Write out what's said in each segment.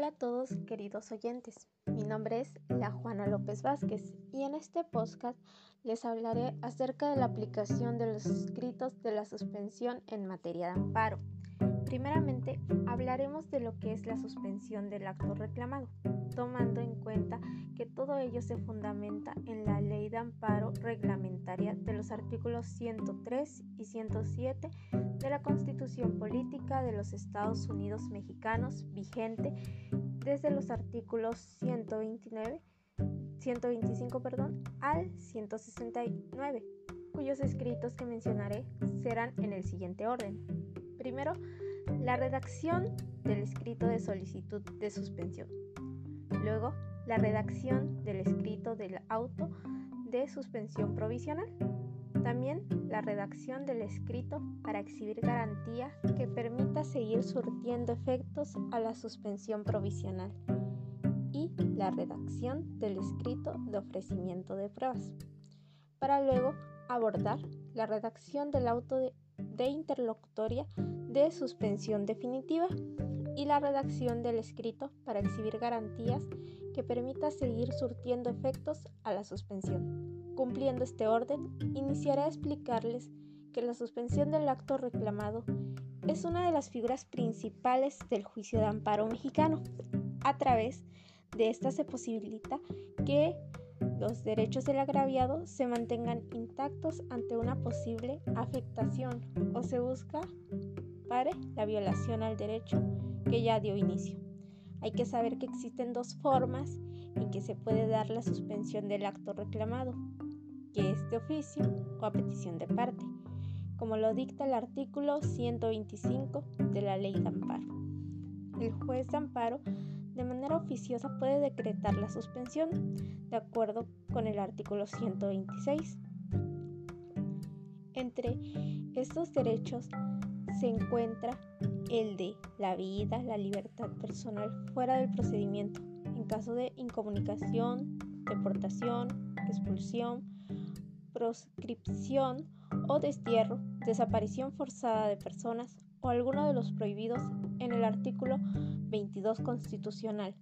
Hola a todos queridos oyentes, mi nombre es La Juana López Vázquez y en este podcast les hablaré acerca de la aplicación de los escritos de la suspensión en materia de amparo. Primeramente, hablaremos de lo que es la suspensión del acto reclamado, tomando en cuenta que todo ello se fundamenta en la Ley de Amparo Reglamentaria de los artículos 103 y 107 de la Constitución Política de los Estados Unidos Mexicanos vigente desde los artículos 129 125 perdón, al 169, cuyos escritos que mencionaré serán en el siguiente orden. Primero, la redacción del escrito de solicitud de suspensión. Luego, la redacción del escrito del auto de suspensión provisional. También la redacción del escrito para exhibir garantía que permita seguir surtiendo efectos a la suspensión provisional. Y la redacción del escrito de ofrecimiento de pruebas. Para luego abordar la redacción del auto de, de interlocutoria de suspensión definitiva y la redacción del escrito para exhibir garantías que permita seguir surtiendo efectos a la suspensión. Cumpliendo este orden, iniciaré a explicarles que la suspensión del acto reclamado es una de las figuras principales del juicio de amparo mexicano. A través de esta se posibilita que los derechos del agraviado se mantengan intactos ante una posible afectación o se busca la violación al derecho que ya dio inicio. Hay que saber que existen dos formas en que se puede dar la suspensión del acto reclamado, que es de oficio o a petición de parte, como lo dicta el artículo 125 de la Ley de Amparo. El juez de amparo de manera oficiosa puede decretar la suspensión de acuerdo con el artículo 126. Entre estos derechos se encuentra el de la vida, la libertad personal fuera del procedimiento, en caso de incomunicación, deportación, expulsión, proscripción o destierro, desaparición forzada de personas o alguno de los prohibidos en el artículo 22 constitucional,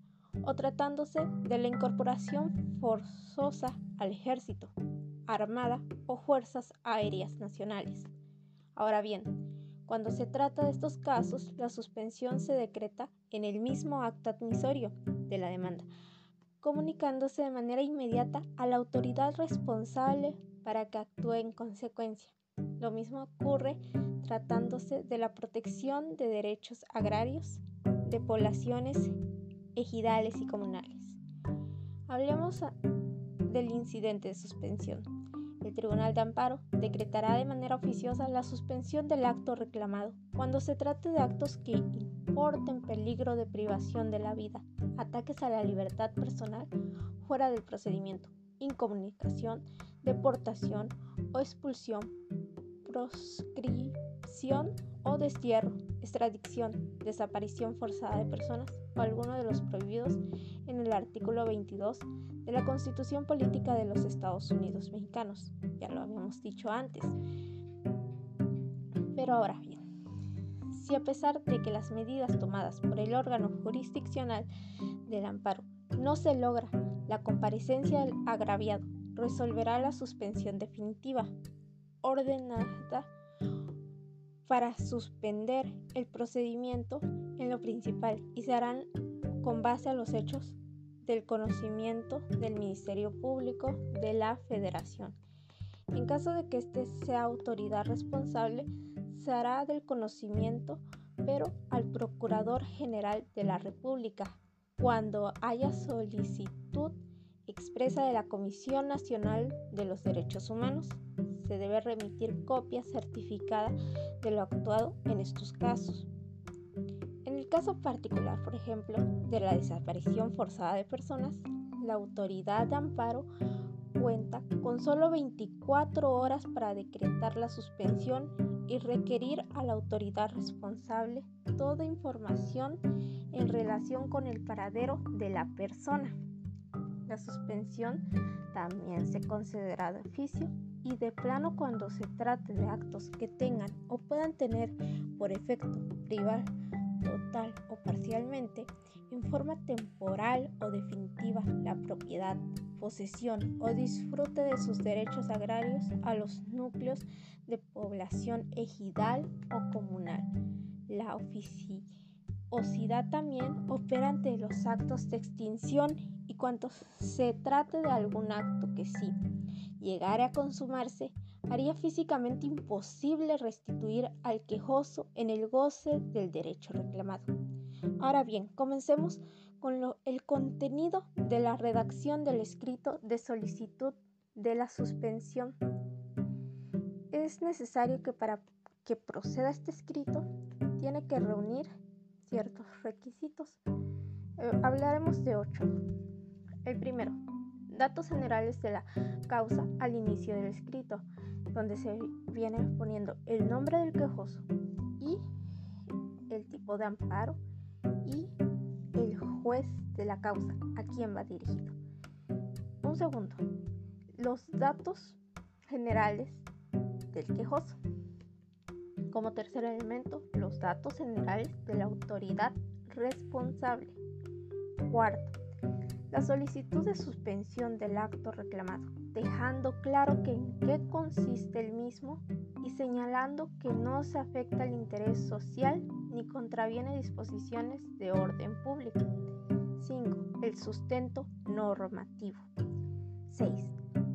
o tratándose de la incorporación forzosa al ejército, armada o fuerzas aéreas nacionales. Ahora bien, cuando se trata de estos casos, la suspensión se decreta en el mismo acto admisorio de la demanda, comunicándose de manera inmediata a la autoridad responsable para que actúe en consecuencia. Lo mismo ocurre tratándose de la protección de derechos agrarios de poblaciones ejidales y comunales. Hablemos del incidente de suspensión el Tribunal de Amparo decretará de manera oficiosa la suspensión del acto reclamado cuando se trate de actos que importen peligro de privación de la vida, ataques a la libertad personal fuera del procedimiento, incomunicación, deportación o expulsión, proscripción o destierro, extradición, desaparición forzada de personas o alguno de los prohibidos en el artículo 22 de la Constitución Política de los Estados Unidos Mexicanos. Ya lo habíamos dicho antes. Pero ahora bien, si a pesar de que las medidas tomadas por el órgano jurisdiccional del amparo no se logra la comparecencia del agraviado, resolverá la suspensión definitiva ordenada para suspender el procedimiento en lo principal y se harán con base a los hechos del conocimiento del Ministerio Público de la Federación. En caso de que éste sea autoridad responsable, se hará del conocimiento, pero al Procurador General de la República, cuando haya solicitud expresa de la Comisión Nacional de los Derechos Humanos. Se debe remitir copia certificada de lo actuado en estos casos caso particular, por ejemplo, de la desaparición forzada de personas, la autoridad de amparo cuenta con solo 24 horas para decretar la suspensión y requerir a la autoridad responsable toda información en relación con el paradero de la persona. La suspensión también se concederá de oficio y de plano cuando se trate de actos que tengan o puedan tener por efecto privar total o parcialmente, en forma temporal o definitiva, la propiedad, posesión o disfrute de sus derechos agrarios a los núcleos de población ejidal o comunal. La oficiosidad también opera ante los actos de extinción y cuanto se trate de algún acto que sí llegare a consumarse, haría físicamente imposible restituir al quejoso en el goce del derecho reclamado. Ahora bien, comencemos con el contenido de la redacción del escrito de solicitud de la suspensión. Es necesario que para que proceda este escrito tiene que reunir ciertos requisitos. Eh, hablaremos de ocho. El primero, datos generales de la causa al inicio del escrito, donde se viene poniendo el nombre del quejoso y el tipo de amparo y el juez de la causa, a quién va dirigido. Un segundo, los datos generales del quejoso. Como tercer elemento, los datos generales de la autoridad responsable. Cuarto, la solicitud de suspensión del acto reclamado, dejando claro que en qué consiste el mismo y señalando que no se afecta el interés social ni contraviene disposiciones de orden público. 5. El sustento normativo. 6.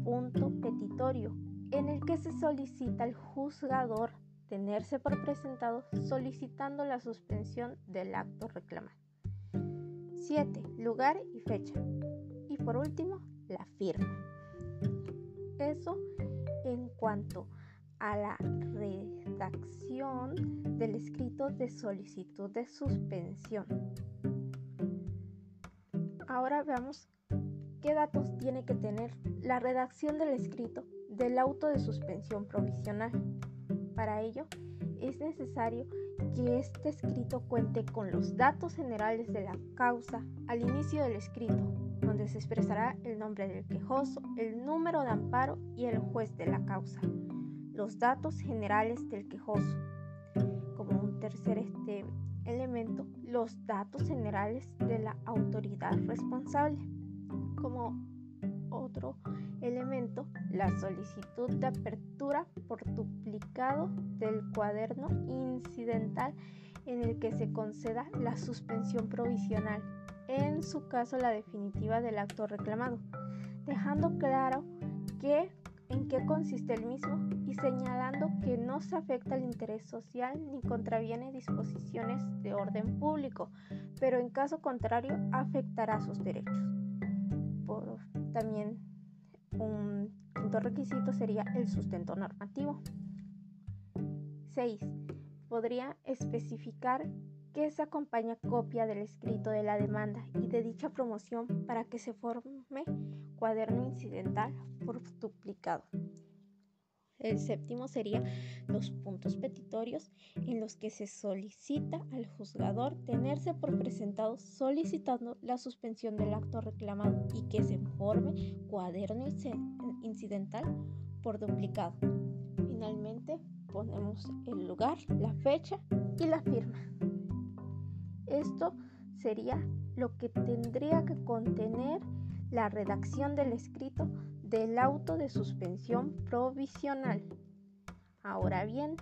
Punto petitorio, en el que se solicita al juzgador tenerse por presentado solicitando la suspensión del acto reclamado. 7. Lugar y fecha. Y por último, la firma. Eso en cuanto a la redacción del escrito de solicitud de suspensión. Ahora veamos qué datos tiene que tener la redacción del escrito del auto de suspensión provisional. Para ello, es necesario que este escrito cuente con los datos generales de la causa al inicio del escrito, donde se expresará el nombre del quejoso, el número de amparo y el juez de la causa. Los datos generales del quejoso. Como un tercer este elemento, los datos generales de la autoridad responsable. Como otro elemento, la solicitud de apertura por duplicado del cuaderno incidental en el que se conceda la suspensión provisional, en su caso la definitiva del acto reclamado, dejando claro que en qué consiste el mismo y señalando que no se afecta el interés social ni contraviene disposiciones de orden público, pero en caso contrario afectará sus derechos. También un quinto requisito sería el sustento normativo. 6. Podría especificar que se acompaña copia del escrito de la demanda y de dicha promoción para que se forme cuaderno incidental por duplicado. El séptimo sería los puntos petitorios en los que se solicita al juzgador tenerse por presentado solicitando la suspensión del acto reclamado y que se informe cuaderno incidental por duplicado. Finalmente ponemos el lugar, la fecha y la firma. Esto sería lo que tendría que contener la redacción del escrito del auto de suspensión provisional. Ahora bien,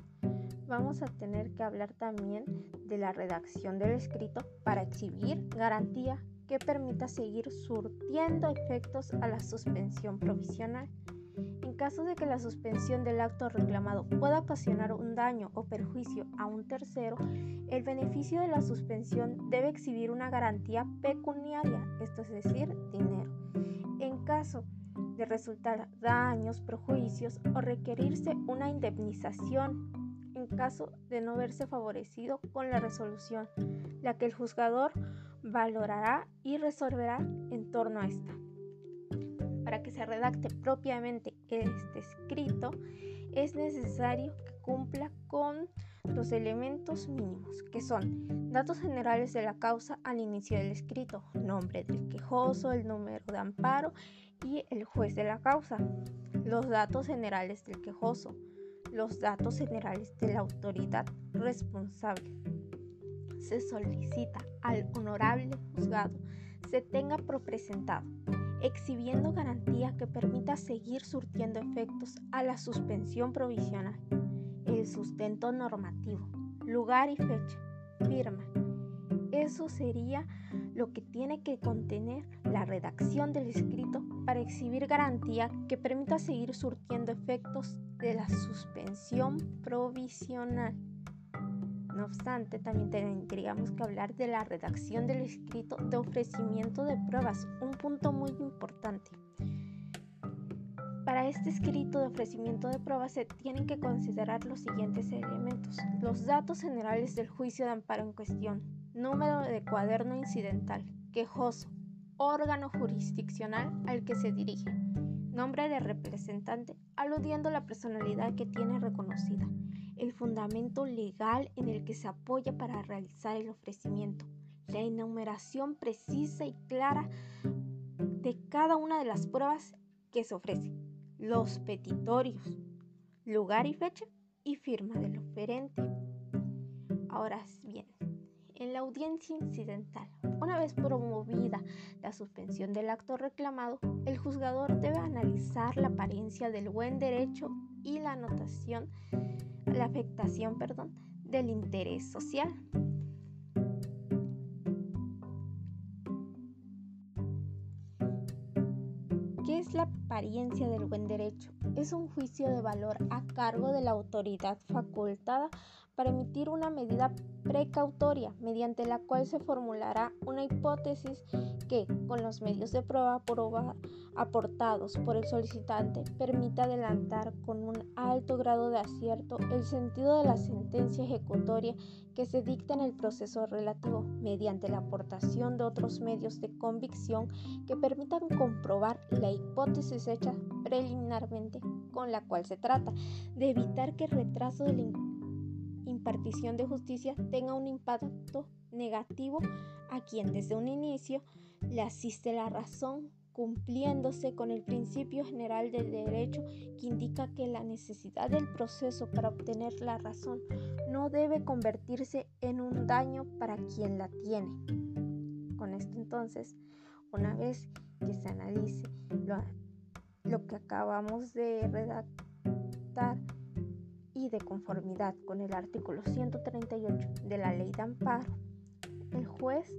vamos a tener que hablar también de la redacción del escrito para exhibir garantía que permita seguir surtiendo efectos a la suspensión provisional. En caso de que la suspensión del acto reclamado pueda ocasionar un daño o perjuicio a un tercero, el beneficio de la suspensión debe exhibir una garantía pecuniaria, esto es decir, dinero. En caso resultar daños, perjuicios o requerirse una indemnización en caso de no verse favorecido con la resolución, la que el juzgador valorará y resolverá en torno a esta. Para que se redacte propiamente este escrito, es necesario que cumpla con los elementos mínimos, que son datos generales de la causa al inicio del escrito, nombre del quejoso, el número de amparo y el juez de la causa, los datos generales del quejoso, los datos generales de la autoridad responsable. se solicita al honorable juzgado se tenga presentado, exhibiendo garantía que permita seguir surtiendo efectos a la suspensión provisional, el sustento normativo, lugar y fecha, firma. Eso sería lo que tiene que contener la redacción del escrito para exhibir garantía que permita seguir surtiendo efectos de la suspensión provisional. No obstante, también tendríamos que hablar de la redacción del escrito de ofrecimiento de pruebas, un punto muy importante. Para este escrito de ofrecimiento de pruebas se tienen que considerar los siguientes elementos. Los datos generales del juicio de amparo en cuestión, número de cuaderno incidental, quejoso, órgano jurisdiccional al que se dirige, nombre de representante, aludiendo la personalidad que tiene reconocida, el fundamento legal en el que se apoya para realizar el ofrecimiento, la enumeración precisa y clara de cada una de las pruebas que se ofrecen, los petitorios, lugar y fecha y firma del oferente. Ahora bien, en la audiencia incidental, una vez promovida la suspensión del acto reclamado, el juzgador debe analizar la apariencia del buen derecho y la anotación la afectación perdón, del interés social. ¿Qué es la apariencia del buen derecho? Es un juicio de valor a cargo de la autoridad facultada para emitir una medida precautoria mediante la cual se formulará una hipótesis que, con los medios de prueba, aportados por el solicitante, permita adelantar con un alto grado de acierto el sentido de la sentencia ejecutoria que se dicta en el proceso relativo mediante la aportación de otros medios de convicción que permitan comprobar la hipótesis hecha preliminarmente con la cual se trata, de evitar que el retraso de la impartición de justicia tenga un impacto negativo a quien desde un inicio le asiste la razón cumpliéndose con el principio general del derecho que indica que la necesidad del proceso para obtener la razón no debe convertirse en un daño para quien la tiene. Con esto entonces, una vez que se analice lo, lo que acabamos de redactar y de conformidad con el artículo 138 de la ley de amparo, el juez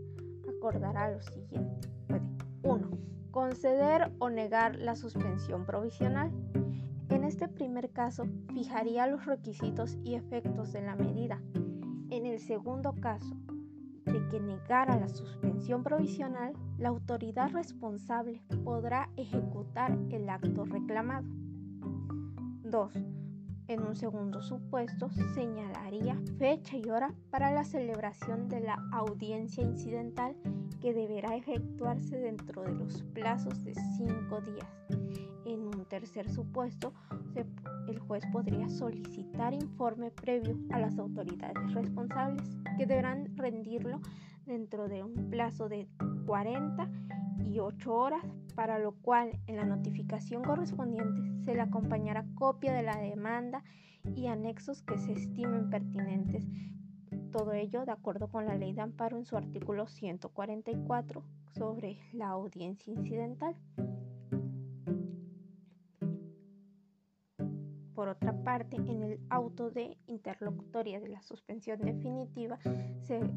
acordará lo siguiente. Puede 1. Conceder o negar la suspensión provisional. En este primer caso, fijaría los requisitos y efectos de la medida. En el segundo caso, que negara la suspensión provisional, la autoridad responsable podrá ejecutar el acto reclamado. 2 en un segundo supuesto, señalaría fecha y hora para la celebración de la audiencia incidental que deberá efectuarse dentro de los plazos de cinco días. En un tercer supuesto, el juez podría solicitar informe previo a las autoridades responsables que deberán rendirlo dentro de un plazo de 40 y 8 horas, para lo cual en la notificación correspondiente se le acompañará copia de la demanda y anexos que se estimen pertinentes. Todo ello de acuerdo con la ley de amparo en su artículo 144 sobre la audiencia incidental. Otra parte, en el auto de interlocutoria de la suspensión definitiva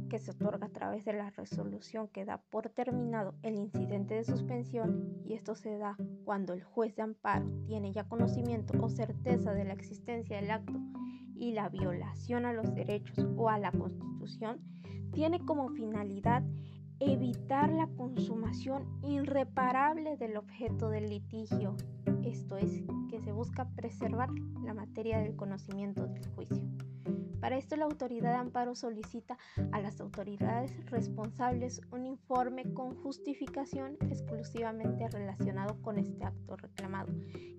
que se otorga a través de la resolución que da por terminado el incidente de suspensión, y esto se da cuando el juez de amparo tiene ya conocimiento o certeza de la existencia del acto y la violación a los derechos o a la Constitución, tiene como finalidad evitar la consumación irreparable del objeto del litigio, esto es, que se busca preservar la materia del conocimiento del juicio. Para esto la autoridad de amparo solicita a las autoridades responsables un informe con justificación exclusivamente relacionado con este acto reclamado,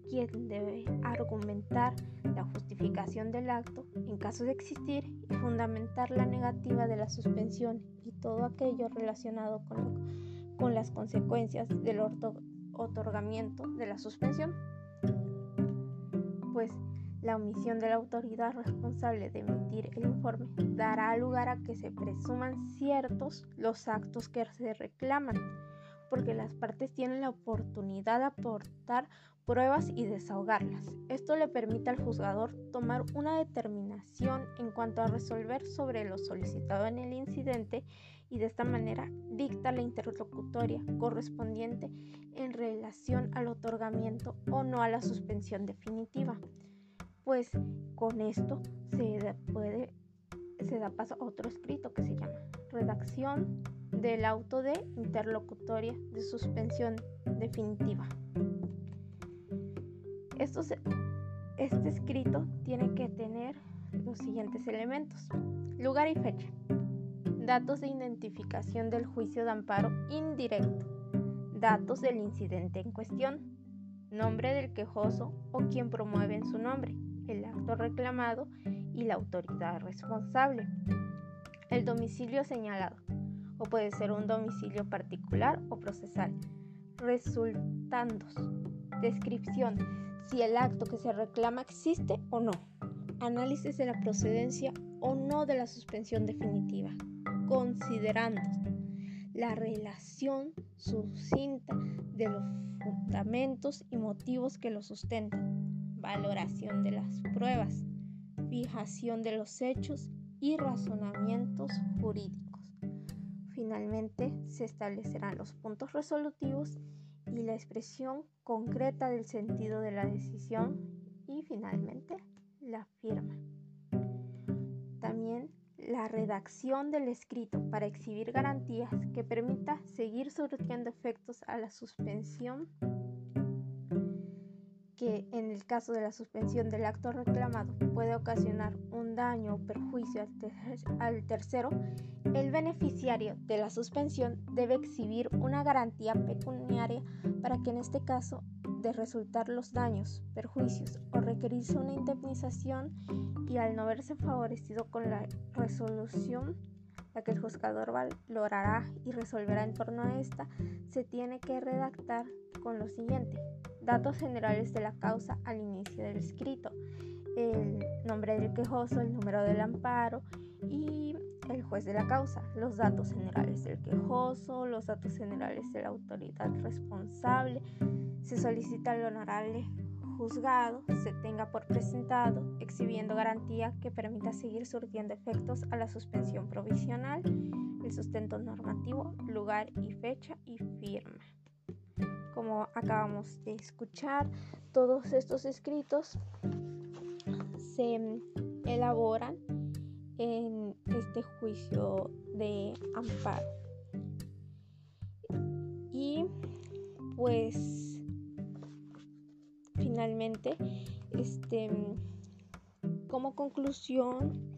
quien debe argumentar la justificación del acto en caso de existir y fundamentar la negativa de la suspensión y todo aquello relacionado con, con las consecuencias del otorgamiento de la suspensión. Pues La omisión de la autoridad responsable de emitir el informe dará lugar a que se presuman ciertos los actos que se reclaman, porque las partes tienen la oportunidad de aportar pruebas y desahogarlas. Esto le permite al juzgador tomar una determinación en cuanto a resolver sobre lo solicitado en el incidente y de esta manera dicta la interlocutoria correspondiente en relación al otorgamiento o no a la suspensión definitiva. Pues con esto se da, se da paso a otro escrito que se llama redacción del auto de interlocutoria de suspensión definitiva este escrito tiene que tener los siguientes elementos. Lugar y fecha. Datos de identificación del juicio de amparo indirecto. Datos del incidente en cuestión. Nombre del quejoso o quien promueve en su nombre. El acto reclamado y la autoridad responsable. El domicilio señalado. O puede ser un domicilio particular o procesal. Resultandos. Descripción si el acto que se reclama existe o no. Análisis de la procedencia o no de la suspensión definitiva, considerando la relación sucinta de los fundamentos y motivos que lo sustentan, valoración de las pruebas, fijación de los hechos y razonamientos jurídicos. Finalmente, se establecerán los puntos resolutivos y la expresión concreta del sentido de la decisión y finalmente la firma. También la redacción del escrito para exhibir garantías que permita seguir surtiendo efectos a la suspensión que en el caso de la suspensión del acto reclamado puede ocasionar un daño o perjuicio al, tercero, el beneficiario de la suspensión debe exhibir una garantía pecuniaria para que en este caso de resultar los daños, perjuicios o requerirse una indemnización y al no verse favorecido con la resolución la que el juzgador valorará y resolverá en torno a esta, se tiene que redactar con lo siguiente. Datos generales de la causa al inicio del escrito. El nombre del quejoso, el número del amparo y el juez de la causa. Los datos generales del quejoso, los datos generales de la autoridad responsable. Se solicita al honorable juzgado se tenga por presentado, exhibiendo garantía que permita seguir surtiendo efectos a la suspensión provisional, el sustento normativo, lugar y fecha y firma como acabamos de escuchar, todos estos escritos se elaboran en este juicio de amparo. Y pues finalmente, este, como conclusión,